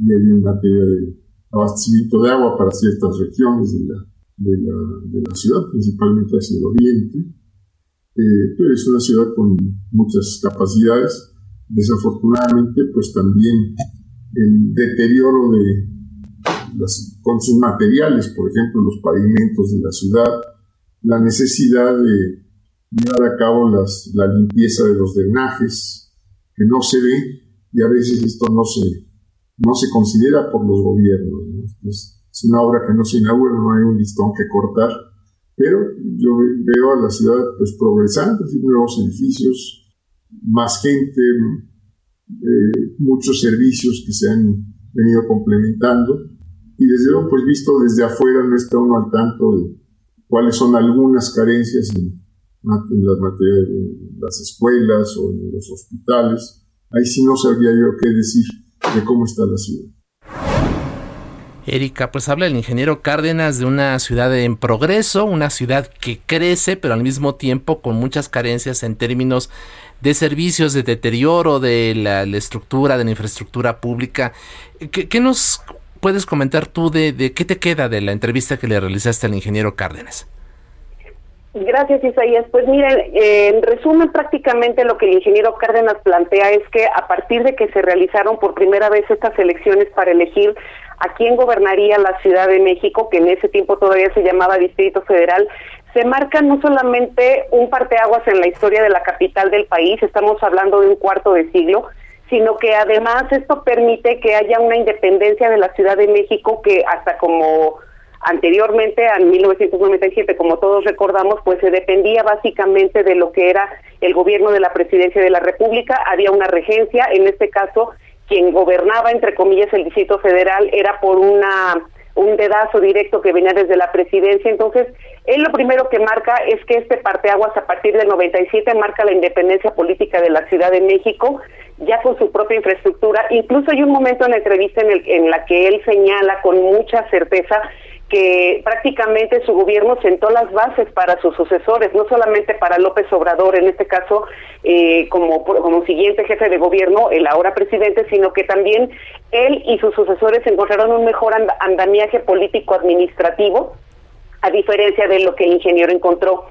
en materia de abastecimiento de agua para ciertas regiones de la, de la, de la ciudad, principalmente hacia el oriente. Eh, pero es una ciudad con muchas capacidades. Desafortunadamente, pues también el deterioro de las, con sus materiales, por ejemplo, los pavimentos de la ciudad, la necesidad de llevar a cabo las, la limpieza de los drenajes, que no se ve y a veces esto no se, no se considera por los gobiernos. Es, una obra que no se inaugura, no hay un listón que cortar, pero yo veo a la ciudad pues progresando, nuevos edificios, más gente, eh, muchos servicios que se han venido complementando y desde luego pues visto desde afuera no está uno al tanto de cuáles son algunas carencias en, en las materias de las escuelas o en los hospitales. Ahí sí no sabría yo qué decir de cómo está la ciudad. Erika, pues habla el ingeniero Cárdenas de una ciudad en progreso, una ciudad que crece, pero al mismo tiempo con muchas carencias en términos de servicios, de deterioro de la, estructura, de la infraestructura pública. ¿Qué, qué nos puedes comentar tú de, de, qué te queda de la entrevista que le realizaste al ingeniero Cárdenas? Gracias, Isaías. Pues miren, en resumen, prácticamente lo que el ingeniero Cárdenas plantea es que a partir de que se realizaron por primera vez estas elecciones para elegir a quién gobernaría la Ciudad de México, que en ese tiempo todavía se llamaba Distrito Federal, se marca no solamente un parteaguas en la historia de la capital del país, estamos hablando de un cuarto de siglo, sino que además esto permite que haya una independencia de la Ciudad de México que hasta como Anteriormente, en 1997, como todos recordamos, pues se dependía básicamente de lo que era el gobierno de la presidencia de la República. Había una regencia, en este caso, quien gobernaba, entre comillas, el Distrito Federal era por una un dedazo directo que venía desde la presidencia. Entonces, él lo primero que marca es que este parteaguas a partir del 97 marca la independencia política de la Ciudad de México, ya con su propia infraestructura. Incluso hay un momento en la entrevista en, el, en la que él señala con mucha certeza que prácticamente su gobierno sentó las bases para sus sucesores, no solamente para López Obrador, en este caso eh, como, como siguiente jefe de gobierno, el ahora presidente, sino que también él y sus sucesores encontraron un mejor andamiaje político-administrativo, a diferencia de lo que el ingeniero encontró.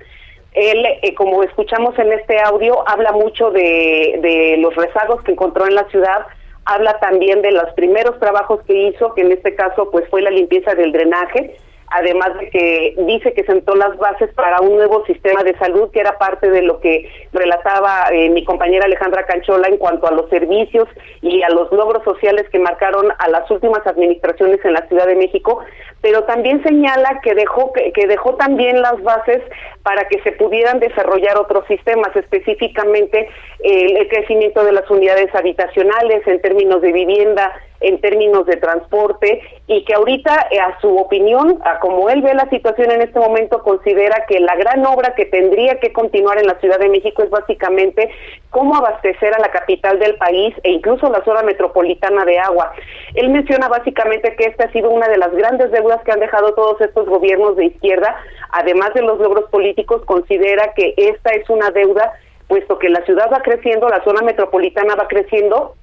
Él, eh, como escuchamos en este audio, habla mucho de, los rezagos que encontró en la ciudad, habla también de los primeros trabajos que hizo, que en este caso pues fue la limpieza del drenaje, además de que dice que sentó las bases para un nuevo sistema de salud, que era parte de lo que relataba eh, mi compañera Alejandra Canchola en cuanto a los servicios y a los logros sociales que marcaron a las últimas administraciones en la Ciudad de México, pero también señala que dejó que, dejó también las bases para que se pudieran desarrollar otros sistemas, específicamente el crecimiento de las unidades habitacionales en términos de vivienda, en términos de transporte y que ahorita, eh, a su opinión, a como él ve la situación en este momento, considera que la gran obra que tendría que continuar en la Ciudad de México es básicamente cómo abastecer a la capital del país e incluso la zona metropolitana de agua. Él menciona básicamente que esta ha sido una de las grandes deudas que han dejado todos estos gobiernos de izquierda, además de los logros políticos, considera que esta es una deuda puesto que la ciudad va creciendo, la zona metropolitana va creciendo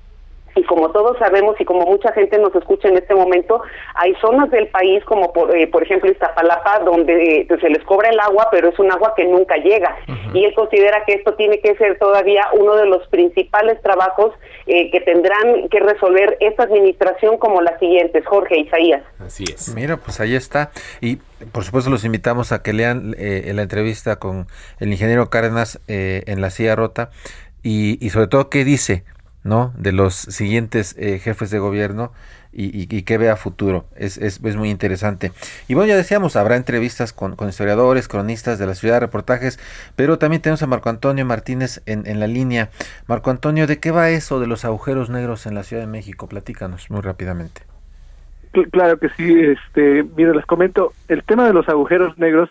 y como todos sabemos y como mucha gente nos escucha en este momento, hay zonas del país como por, eh, por ejemplo Iztapalapa donde eh, se les cobra el agua, pero es un agua que nunca llega. Y él considera que esto tiene que ser todavía uno de los principales trabajos eh, que tendrán que resolver esta administración como las siguientes. Jorge Isaías. Así es. Mira, pues ahí está. Y por supuesto los invitamos a que lean la entrevista con el ingeniero Cárdenas en la silla rota y, y sobre todo qué dice ¿no? de los siguientes eh, jefes de gobierno y, y, que vea futuro. Es, es, es, muy interesante. Y bueno, ya decíamos, habrá entrevistas con, con, historiadores, cronistas de la ciudad, reportajes, pero también tenemos a Marco Antonio Martínez en, en la línea. Marco Antonio, ¿de qué va eso de los agujeros negros en la Ciudad de México? Platícanos muy rápidamente. Claro que sí, este, mire, les comento, el tema de los agujeros negros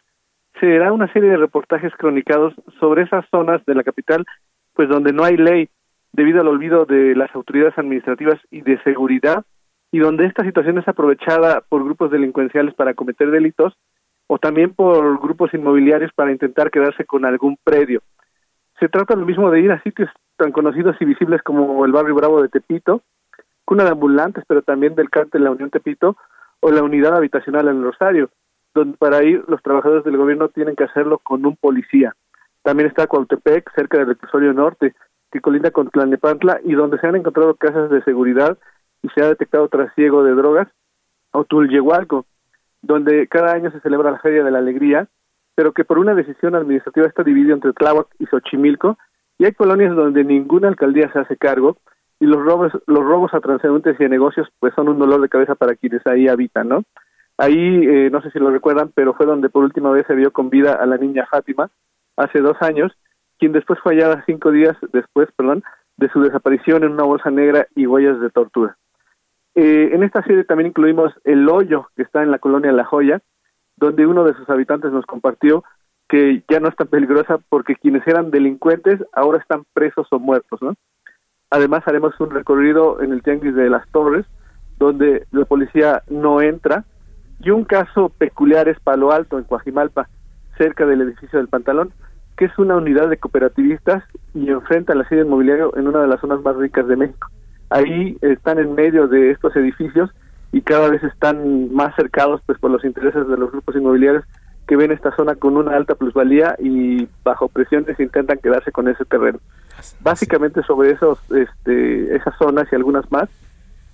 será una serie de reportajes cronicados sobre esas zonas de la capital, pues donde no hay ley, debido al olvido de las autoridades administrativas y de seguridad, y donde esta situación es aprovechada por grupos delincuenciales para cometer delitos o también por grupos inmobiliarios para intentar quedarse con algún predio. Se trata lo mismo de ir a sitios tan conocidos y visibles como el barrio Bravo de Tepito, cuna de ambulantes, pero también del cártel La Unión Tepito o la unidad habitacional en el Rosario, donde para ir los trabajadores del gobierno tienen que hacerlo con un policía. También está Cuautepec, cerca del Reclusorio Norte, que colinda con Tlalnepantla y donde se han encontrado casas de seguridad y se ha detectado trasiego de drogas, o Tulyehualco, donde cada año se celebra la Feria de la Alegría, pero que por una decisión administrativa está dividido entre Tláhuac y Xochimilco, y hay colonias donde ninguna alcaldía se hace cargo, y los robos, los robos a transeúntes y a negocios pues son un dolor de cabeza para quienes ahí habitan, ¿no? Ahí, eh, no sé si lo recuerdan, pero fue donde por última vez se vio con vida a la niña Fátima, hace dos años, quien después fue hallada cinco días después, perdón, de su desaparición en una bolsa negra y huellas de tortura. Eh, en esta serie también incluimos El Hoyo, que está en la colonia La Joya, donde uno de sus habitantes nos compartió que ya no es tan peligrosa porque quienes eran delincuentes ahora están presos o muertos, ¿no? Además haremos un recorrido en el Tianguis de las Torres, donde la policía no entra, y un caso peculiar es Palo Alto, en Coajimalpa, cerca del edificio del Pantalón, que es una unidad de cooperativistas y enfrenta la sede inmobiliario en una de las zonas más ricas de México. Ahí están en medio de estos edificios y cada vez están más cercados pues por los intereses de los grupos inmobiliarios que ven esta zona con una alta plusvalía y bajo presiones intentan quedarse con ese terreno. Básicamente sobre esos este esas zonas y algunas más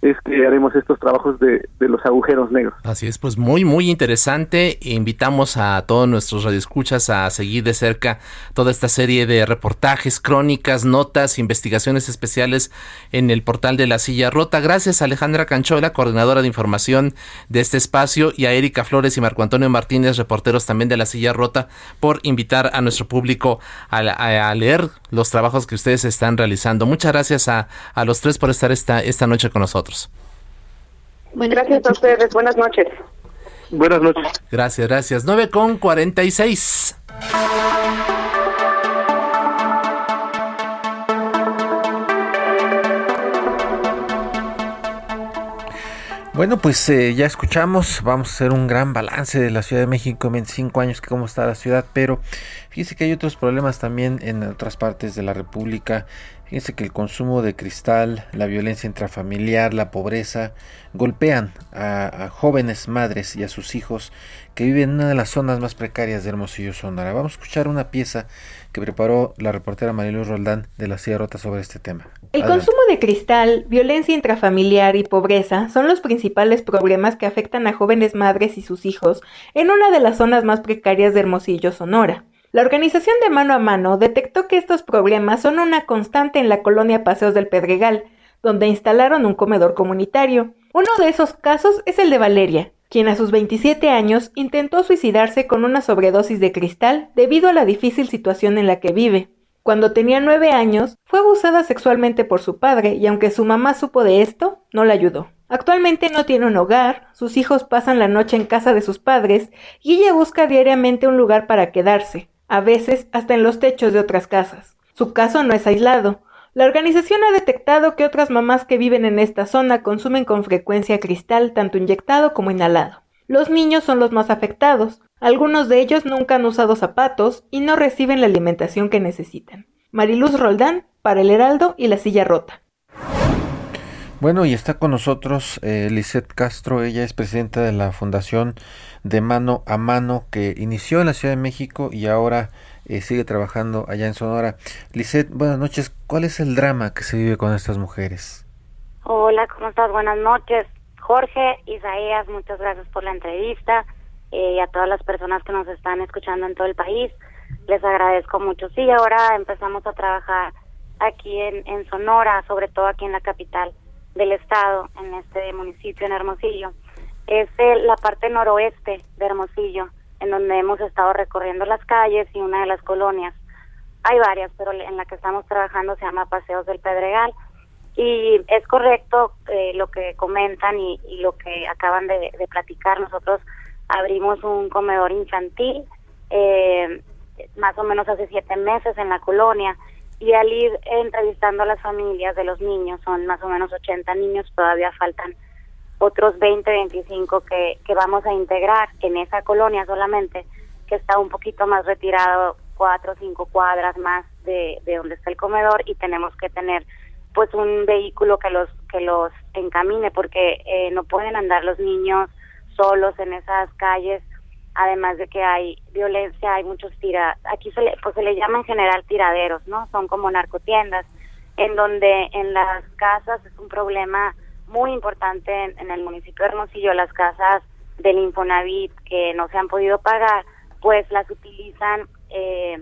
es que haremos estos trabajos de, de, los agujeros negros. Así es, pues muy, muy interesante. Invitamos a todos nuestros radioescuchas a seguir de cerca toda esta serie de reportajes, crónicas, notas, investigaciones especiales en el portal de La Silla Rota. Gracias a Alejandra Canchola, coordinadora de información de este espacio, y a Erika Flores y Marco Antonio Martínez, reporteros también de La Silla Rota, por invitar a nuestro público a, a, leer los trabajos que ustedes están realizando. Muchas gracias a, a los tres por estar esta, esta noche con nosotros. Gracias a ustedes. Buenas noches. Buenas noches. Gracias, gracias. 9 con 46. Bueno, pues eh, ya escuchamos, vamos a hacer un gran balance de la Ciudad de México en 25 años, cómo está la ciudad, pero fíjese que hay otros problemas también en otras partes de la República. Fíjense que el consumo de cristal, la violencia intrafamiliar, la pobreza, golpean a, a, jóvenes madres y a sus hijos que viven en una de las zonas más precarias de Hermosillo, Sonora. Vamos a escuchar una pieza que preparó la reportera Mariluz Roldán de la Silla Rota sobre este tema. El Adelante. consumo de cristal, violencia intrafamiliar y pobreza son los principales problemas que afectan a jóvenes madres y sus hijos en una de las zonas más precarias de Hermosillo, Sonora. La organización de mano a mano detectó que estos problemas son una constante en la colonia Paseos del Pedregal, donde instalaron un comedor comunitario. Uno de esos casos es el de Valeria, quien a sus 27 años intentó suicidarse con una sobredosis de cristal debido a la difícil situación en la que vive. Cuando tenía nueve años, fue abusada sexualmente por su padre y aunque su mamá supo de esto, no la ayudó. Actualmente no tiene un hogar, sus hijos pasan la noche en casa de sus padres y ella busca diariamente un lugar para quedarse, a veces hasta en los techos de otras casas. Su caso no es aislado. La organización ha detectado que otras mamás que viven en esta zona consumen con frecuencia cristal tanto inyectado como inhalado. Los niños son los más afectados. Algunos de ellos nunca han usado zapatos y no reciben la alimentación que necesitan. Mariluz Roldán, para el Heraldo y la Silla Rota. Bueno, y está con nosotros eh, Castro, ella es presidenta de la Fundación de Mano a Mano que inició en la Ciudad de México y ahora eh, sigue trabajando allá en Sonora. Lisette, buenas noches, ¿cuál es el drama que se vive con estas mujeres? Hola, ¿cómo estás? Buenas noches. Jorge, Isaías, muchas gracias por la entrevista eh, y a todas las personas que nos están escuchando en todo el país. Les agradezco mucho. Sí, ahora empezamos a trabajar aquí en Sonora, sobre todo aquí en la capital del estado, en este municipio, en Hermosillo. Es la parte noroeste de Hermosillo, en donde hemos estado recorriendo las calles y una de las colonias. Hay varias, pero en la que estamos trabajando se llama Paseos del Pedregal. Y es correcto eh, lo que comentan y, lo que acaban de, platicar. Nosotros abrimos un comedor infantil eh, más o menos hace siete meses en la colonia y al ir entrevistando a las familias de los niños, son más o menos 80 niños, todavía faltan otros 20, 25 que, que vamos a integrar en esa colonia solamente, que está un poquito más retirado, cuatro o cinco cuadras más de, de donde está el comedor y tenemos que tener pues un vehículo que los que los encamine porque eh, no pueden andar los niños solos en esas calles además de que hay violencia, hay muchos tira, aquí se le, pues se le llama en general tiraderos, ¿no? Son como narcotiendas, en donde en las casas es un problema muy importante en, el municipio de Hermosillo, las casas del Infonavit que no se han podido pagar, pues las utilizan eh,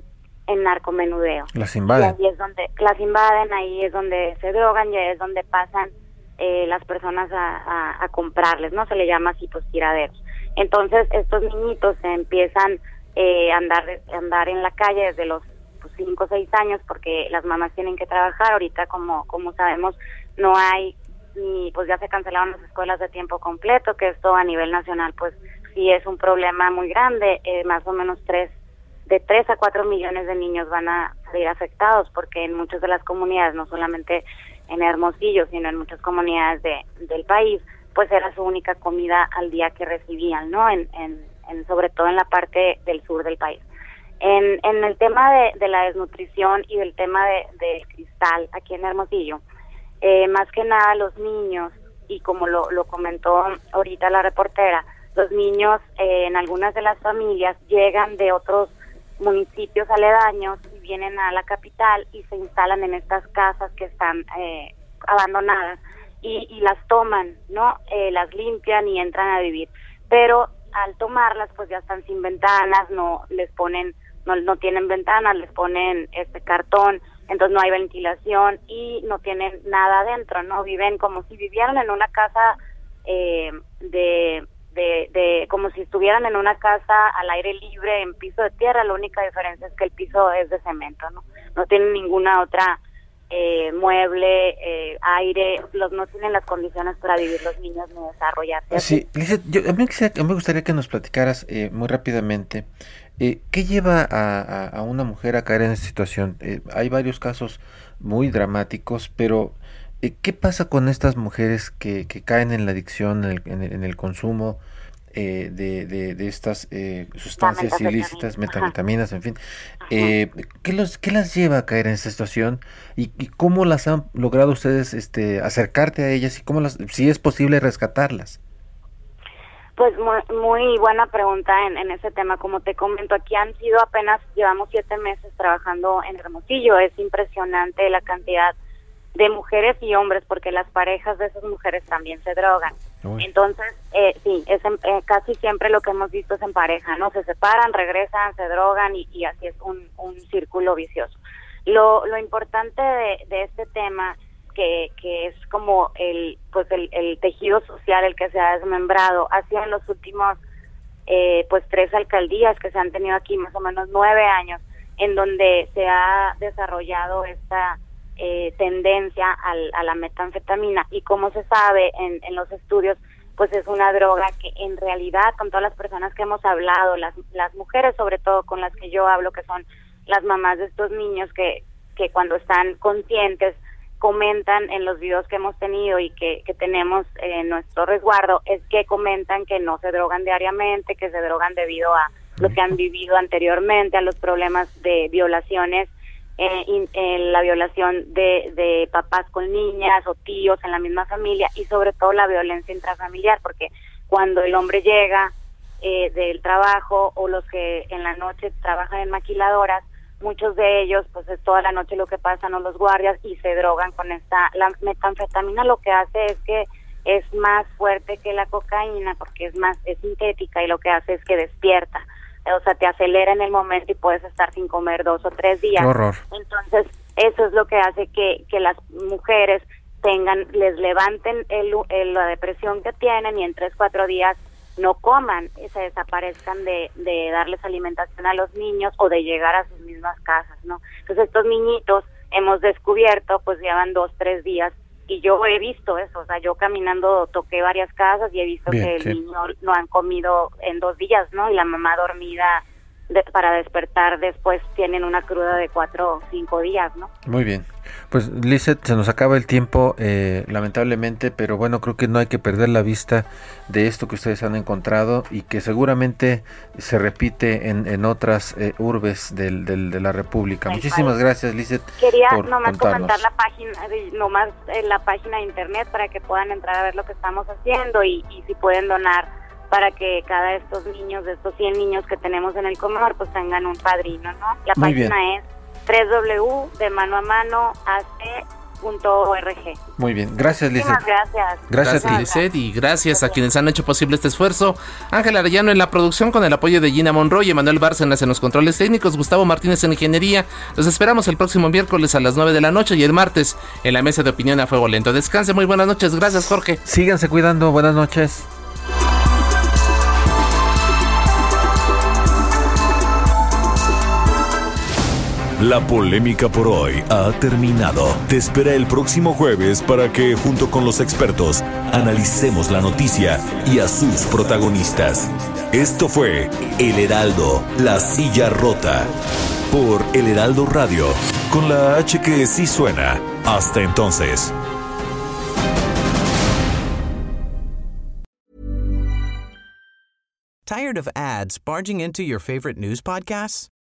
en narcomenudeo. Las invaden. Y ahí es donde, las invaden, ahí es donde se drogan y ahí es donde pasan eh, las personas a, a comprarles, ¿no? Se le llama así pues tiraderos. Entonces estos niñitos empiezan eh, a andar, andar en la calle desde los 5 o 6 años porque las mamás tienen que trabajar. Ahorita, como, como sabemos, no hay ni, pues ya se cancelaron las escuelas de tiempo completo, que esto a nivel nacional, pues sí es un problema muy grande. Eh, más o menos tres, de 3 a 4 millones de niños van a salir afectados porque en muchas de las comunidades, no solamente en Hermosillo, sino en muchas comunidades de, del país, pues era su única comida al día que recibían, ¿no? En, en, sobre todo en la parte del sur del país. En, en el tema de, la desnutrición y del tema de, del cristal aquí en Hermosillo, eh, más que nada los niños, y como lo, lo comentó ahorita la reportera, los niños eh, en algunas de las familias llegan de otros municipios aledaños y vienen a la capital y se instalan en estas casas que están eh, abandonadas y, las toman, ¿no? Eh, las limpian y entran a vivir. Pero al tomarlas, pues ya están sin ventanas, no les ponen, no, no tienen ventanas, les ponen este cartón, entonces no hay ventilación y no tienen nada adentro, ¿no? Viven como si vivieran en una casa eh, de, de, de, como si estuvieran en una casa al aire libre, en piso de tierra, la única diferencia es que el piso es de cemento, ¿no? No tienen ninguna otra eh, mueble, eh, aire, los no tienen las condiciones para vivir los niños ni desarrollarse. Sí, yo, a, mí, me gustaría que nos platicaras eh, muy rápidamente eh, qué lleva a, a, una mujer a caer en esta situación. hay varios casos muy dramáticos, pero ¿qué pasa con estas mujeres que, que caen en la adicción, en el, en el consumo? Eh, de, de, estas eh, sustancias ilícitas, metanfetaminas, en fin. Eh, ¿qué, los, ¿Qué las lleva a caer en esta situación y, cómo las han logrado ustedes este, acercarte a ellas y cómo las, si es posible rescatarlas? Pues muy, buena pregunta en, en, ese tema. Como te comento, aquí han sido apenas, llevamos siete meses trabajando en Hermosillo. Es impresionante la cantidad de mujeres y hombres, porque las parejas de esas mujeres también se drogan. Entonces, eh, sí, es eh, casi siempre lo que hemos visto es en pareja, ¿no? Se separan, regresan, se drogan y, así es un, un círculo vicioso. Lo, lo importante de, de este tema, que, que es como el, pues el, el tejido social el que se ha desmembrado, ha sido en los últimos, eh, pues tres alcaldías que se han tenido aquí, más o menos nueve años, en donde se ha desarrollado esta eh, tendencia al, a la metanfetamina. Y como se sabe en, en los estudios pues es una droga que en realidad con todas las personas que hemos hablado las, las mujeres sobre todo con las que yo hablo que son las mamás de estos niños que, que cuando están conscientes comentan en los videos que hemos tenido y que, que tenemos en nuestro resguardo es que comentan que no se drogan diariamente, que se drogan debido a lo que han vivido anteriormente, a los problemas de violaciones eh, en la violación de, de papás con niñas o tíos en la misma familia y sobre todo la violencia intrafamiliar, porque cuando el hombre llega eh, del trabajo o los que en la noche trabajan en maquiladoras, muchos de ellos pues es toda la noche lo que pasan o los guardias y se drogan con esta la metanfetamina lo que hace es que es más fuerte que la cocaína porque es más es sintética y lo que hace es que despierta o sea te acelera en el momento y puedes estar sin comer dos o tres días horror. entonces eso es lo que hace que, que las mujeres tengan les levanten el, la depresión que tienen y en tres cuatro días no coman y se desaparezcan de, de darles alimentación a los niños o de llegar a sus mismas casas, ¿no? Entonces estos niñitos hemos descubierto, pues llevan dos, tres días y yo he visto eso, o sea, yo caminando toqué varias casas y he visto que el niño no han comido en dos días, ¿no? Y la mamá dormida para despertar después tienen una cruda de cuatro o cinco días, ¿no? Muy bien. Pues Lizeth, se nos acaba el tiempo, eh, lamentablemente, pero bueno, creo que no hay que perder la vista de esto que ustedes han encontrado y que seguramente se repite en, en otras eh, urbes del, del, de la República. Muchísimas gracias, Lizeth. Quería nomás comentar la página, nomás en la página de internet para que puedan entrar a ver lo que estamos haciendo y, y si pueden donar para que cada de estos niños, de estos 100 niños que tenemos en el comedor, pues tengan un padrino, ¿no? La página es www de mano a mano Muy bien, gracias Lizeth. gracias. Gracias, a Lizeth y gracias a quienes han hecho posible este esfuerzo. Ángel Arellano en la producción con el apoyo de Gina Monroy, Emanuel Bárcenas en los controles técnicos, Gustavo Martínez en ingeniería. Los esperamos el próximo miércoles a las 9 de la noche y el martes en la mesa de opinión a fuego lento. Descanse, muy buenas noches. Gracias, Jorge. Síganse cuidando, buenas noches. La polémica por hoy ha terminado. Te espera el próximo jueves para que, junto con los expertos, analicemos la noticia y a sus protagonistas. Esto fue El Heraldo, la silla rota. Por El Heraldo Radio, con la H que sí suena. Hasta entonces. ¿Tired of ads barging into your favorite news podcasts?